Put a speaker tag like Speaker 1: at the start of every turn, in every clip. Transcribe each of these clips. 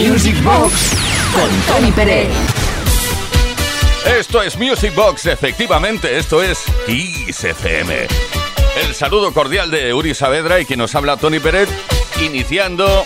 Speaker 1: Music Box con Tony Pérez.
Speaker 2: Esto es Music Box, efectivamente, esto es Kiss. El saludo cordial de Uri Saavedra y quien nos habla Tony Pérez, iniciando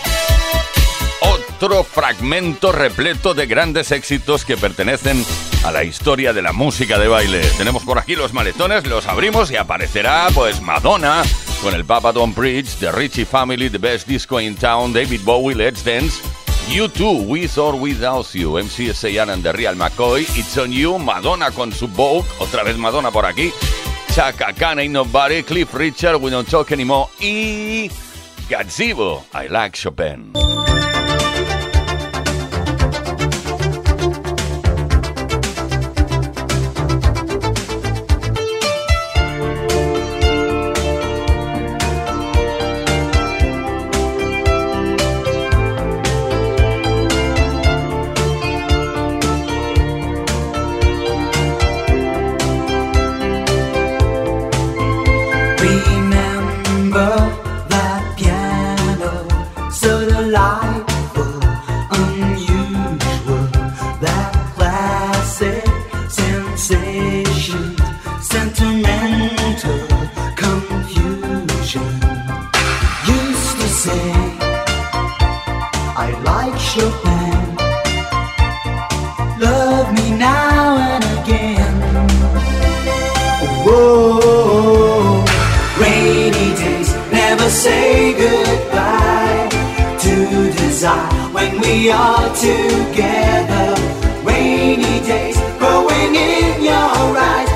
Speaker 2: otro fragmento repleto de grandes éxitos que pertenecen a la historia de la música de baile. Tenemos por aquí los maletones, los abrimos y aparecerá pues Madonna con el Papa Don't Preach, The Richie Family, The Best Disco in Town, David Bowie, Let's Dance, You Too, With or Without You, MCSA and The Real McCoy, It's On You, Madonna con su Vogue, otra vez Madonna por aquí, Chaka Khan, Ain't Nobody, Cliff Richard, We Don't Talk Anymore y Gazebo, I Like Chopin.
Speaker 3: when we are together. Rainy days growing in
Speaker 4: your eyes.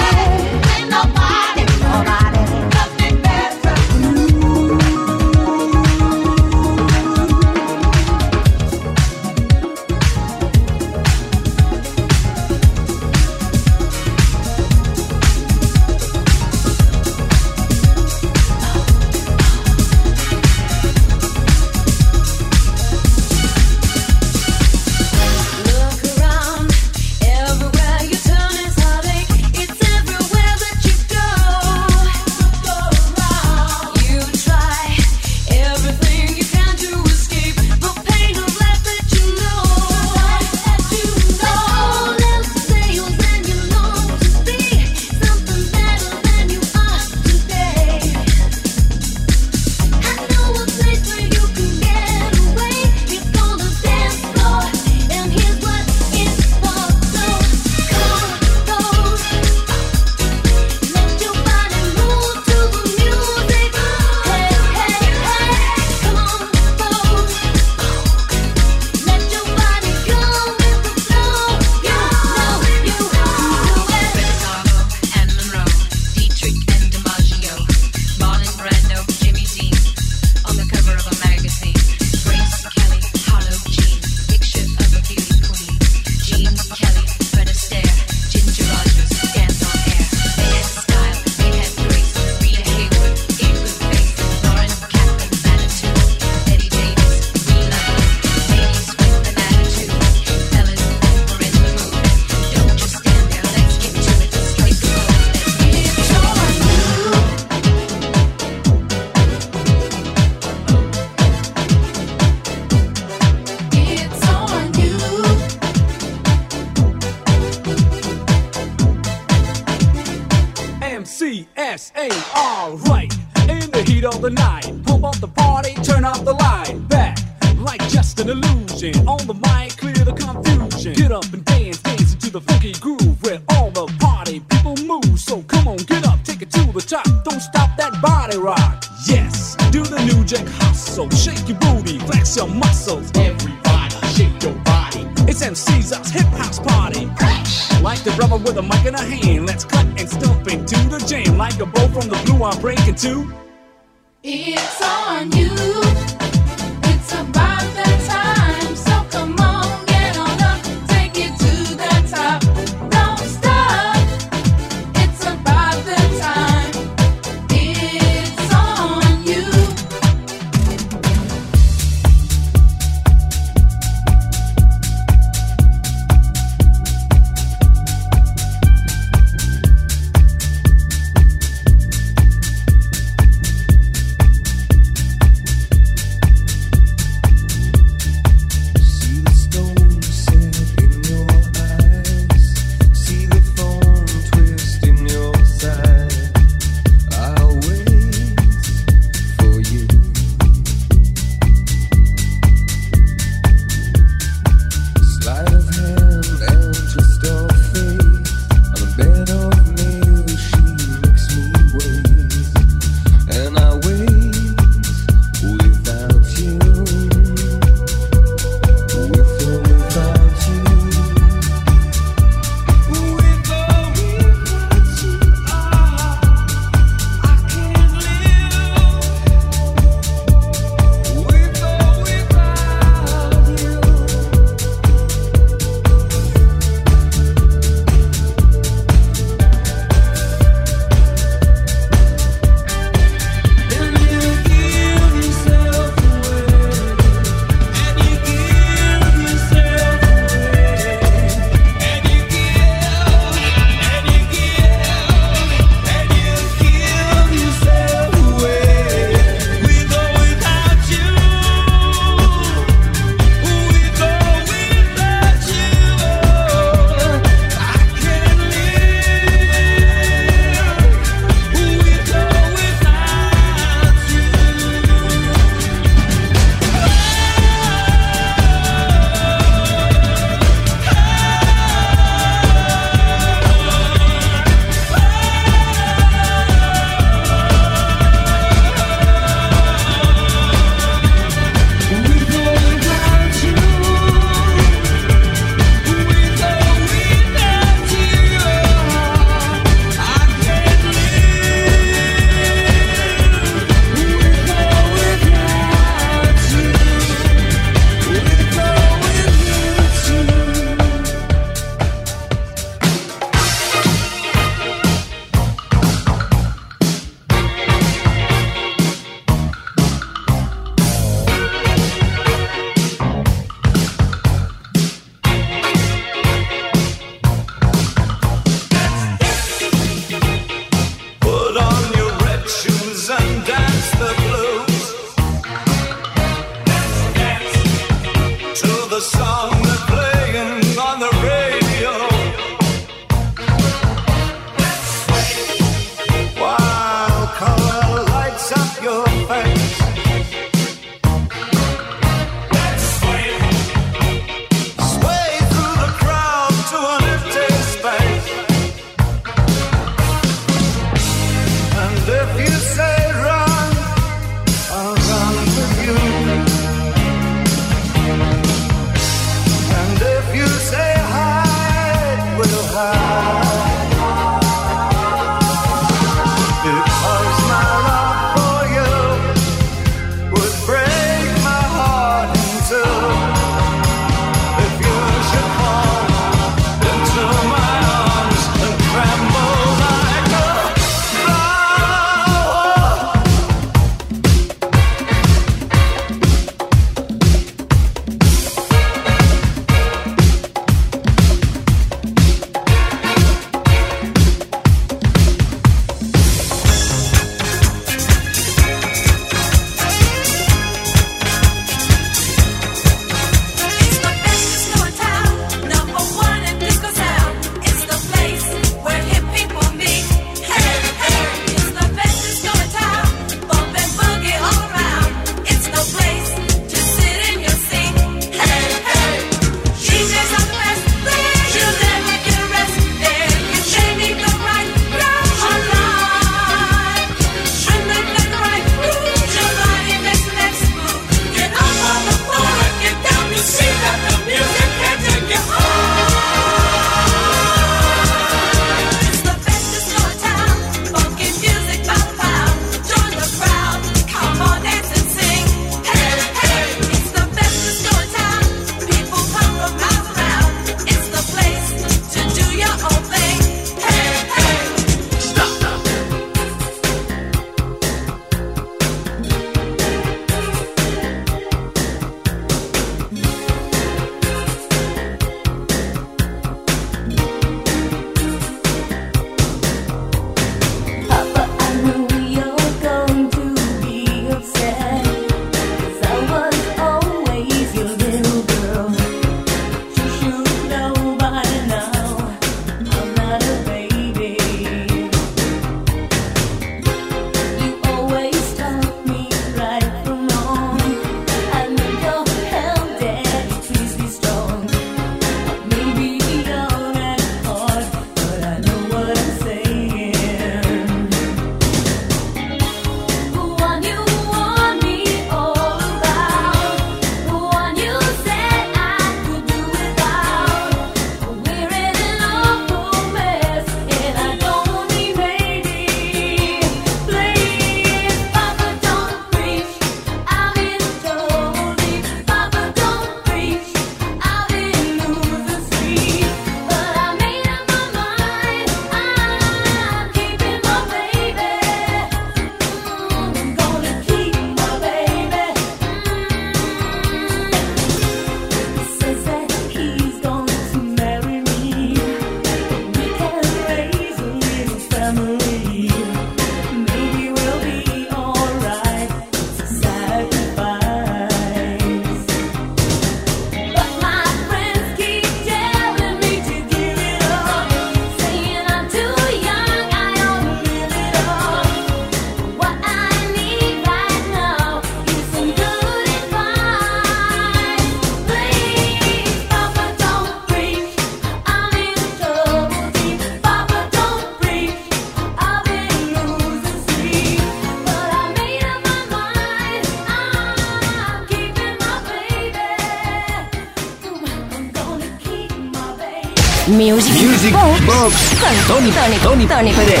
Speaker 1: Music,
Speaker 5: Music
Speaker 1: Box
Speaker 5: Box
Speaker 1: con Tony, Tony, Tony, Tony Pérez.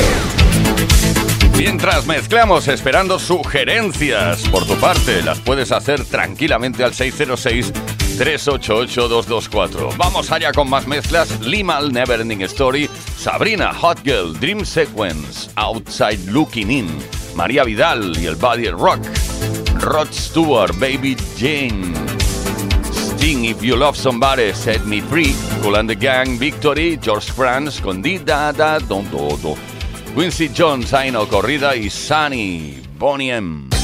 Speaker 2: Mientras mezclamos esperando sugerencias por tu parte, las puedes hacer tranquilamente al 606-388-224. Vamos allá con más mezclas. Limal Never Ending Story, Sabrina Hot Girl, Dream Sequence, Outside Looking In, María Vidal y el Body Rock, Rod Stewart, Baby Jane. Sting, If You Love Somebody, Set Me Free, Cool and the Gang, Victory, George Franz con Di Da Da Don Do Do. Quincy Jones, Aino Corrida y Sunny, Bonnie M.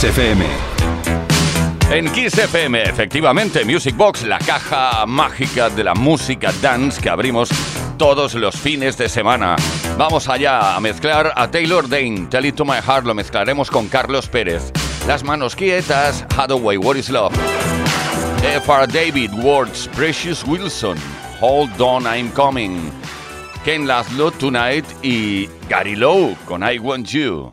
Speaker 6: Kiss
Speaker 2: En Kiss FM, efectivamente, Music Box, la caja mágica de la música dance que abrimos todos los fines de semana. Vamos allá a mezclar a Taylor Dane, Tell It to My Heart, lo mezclaremos con Carlos Pérez. Las manos quietas, Hathaway, What is Love? F.R. David, Words, Precious Wilson, Hold On, I'm Coming. Ken Laszlo, Tonight y Gary Lowe con I Want You.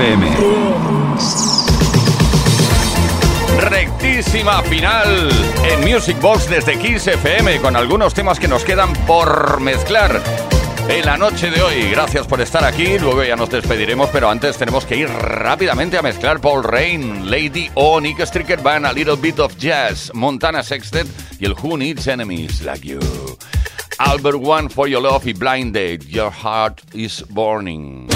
Speaker 6: FM.
Speaker 2: Rectísima final en Music Box desde Kiss FM con algunos temas que nos quedan por mezclar en la noche de hoy. Gracias por estar aquí. Luego ya nos despediremos, pero antes tenemos que ir rápidamente a mezclar Paul Rain, Lady O, Nick Stricker Band, A Little Bit of Jazz, Montana Sextet y el Who Needs Enemies Like You. Albert One for Your Love y Blind Date, Your Heart is Burning.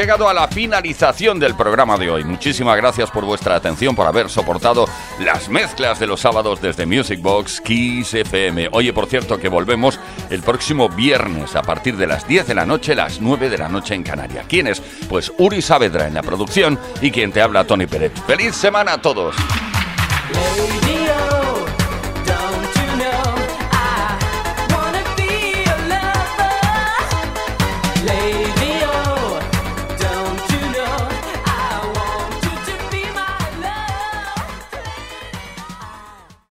Speaker 2: Llegado a la finalización del programa de hoy. Muchísimas gracias por vuestra atención, por haber soportado las mezclas de los sábados desde Music Box Kiss FM. Oye, por cierto, que volvemos el próximo viernes a partir de las 10 de la noche, las 9 de la noche en Canarias. ¿Quién es? Pues Uri Saavedra en la producción y quien te habla, Tony Pérez. ¡Feliz semana a todos!